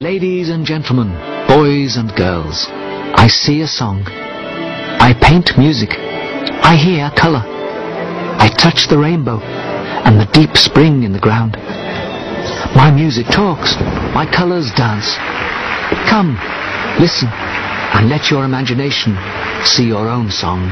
Ladies and gentlemen, boys and girls, I see a song. I paint music. I hear colour. I touch the rainbow and the deep spring in the ground. My music talks. My colours dance. Come, listen, and let your imagination see your own song.